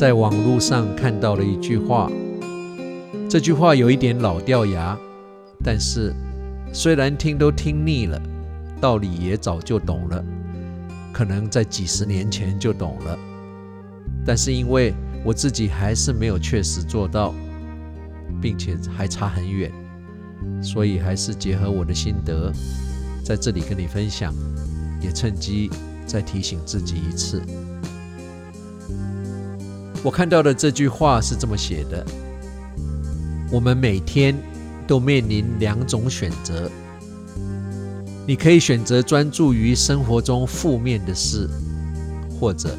在网络上看到了一句话，这句话有一点老掉牙，但是虽然听都听腻了，道理也早就懂了，可能在几十年前就懂了，但是因为我自己还是没有确实做到，并且还差很远，所以还是结合我的心得，在这里跟你分享，也趁机再提醒自己一次。我看到的这句话是这么写的：我们每天都面临两种选择，你可以选择专注于生活中负面的事，或者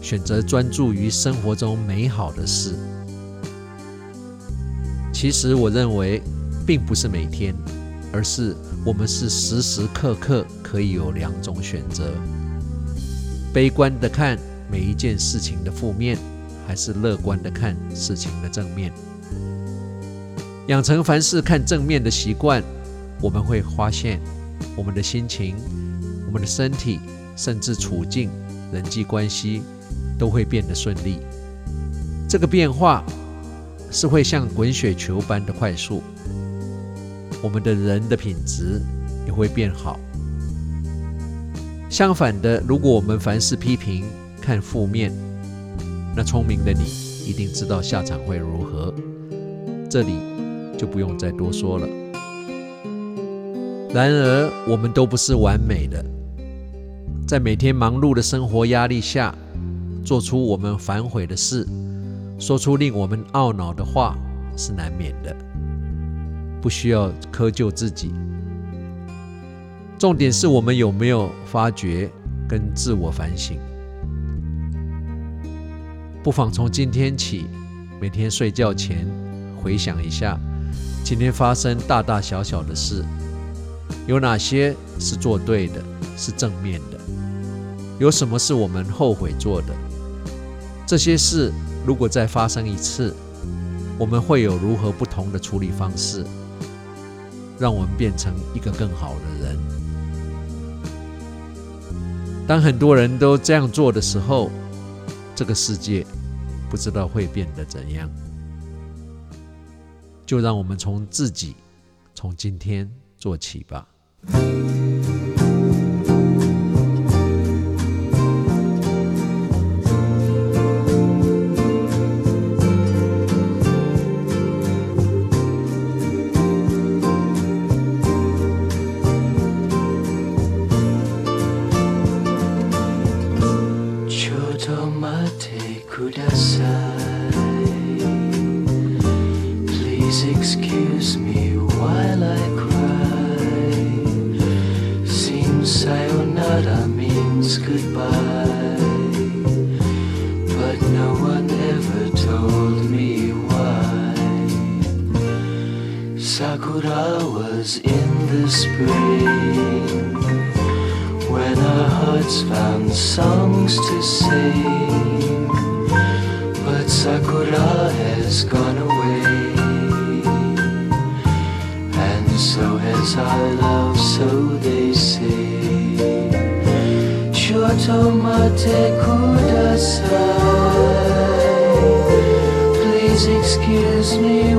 选择专注于生活中美好的事。其实我认为，并不是每天，而是我们是时时刻刻可以有两种选择：悲观的看每一件事情的负面。还是乐观的看事情的正面，养成凡事看正面的习惯，我们会发现，我们的心情、我们的身体，甚至处境、人际关系，都会变得顺利。这个变化是会像滚雪球般的快速，我们的人的品质也会变好。相反的，如果我们凡事批评、看负面，那聪明的你一定知道下场会如何，这里就不用再多说了。然而，我们都不是完美的，在每天忙碌的生活压力下，做出我们反悔的事，说出令我们懊恼的话是难免的，不需要苛求自己。重点是我们有没有发觉跟自我反省。不妨从今天起，每天睡觉前回想一下，今天发生大大小小的事，有哪些是做对的，是正面的？有什么是我们后悔做的？这些事如果再发生一次，我们会有如何不同的处理方式，让我们变成一个更好的人？当很多人都这样做的时候，这个世界不知道会变得怎样，就让我们从自己，从今天做起吧。Please excuse me while I cry. Seems sayonara means goodbye. But no one ever told me why. Sakura was in the spring. When our hearts found songs to sing. But Sakura has gone away. So has our love, so they say. Shotomate kudasai. Please excuse me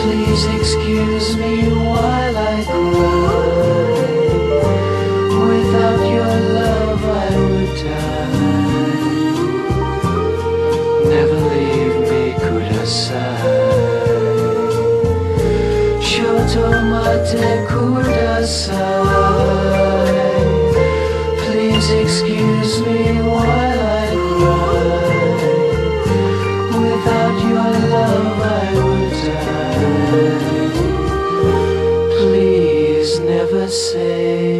Please excuse me while I cry. Without your love, I would die. Never leave me, Kudasai. Shotomate Kudasai. Please excuse say.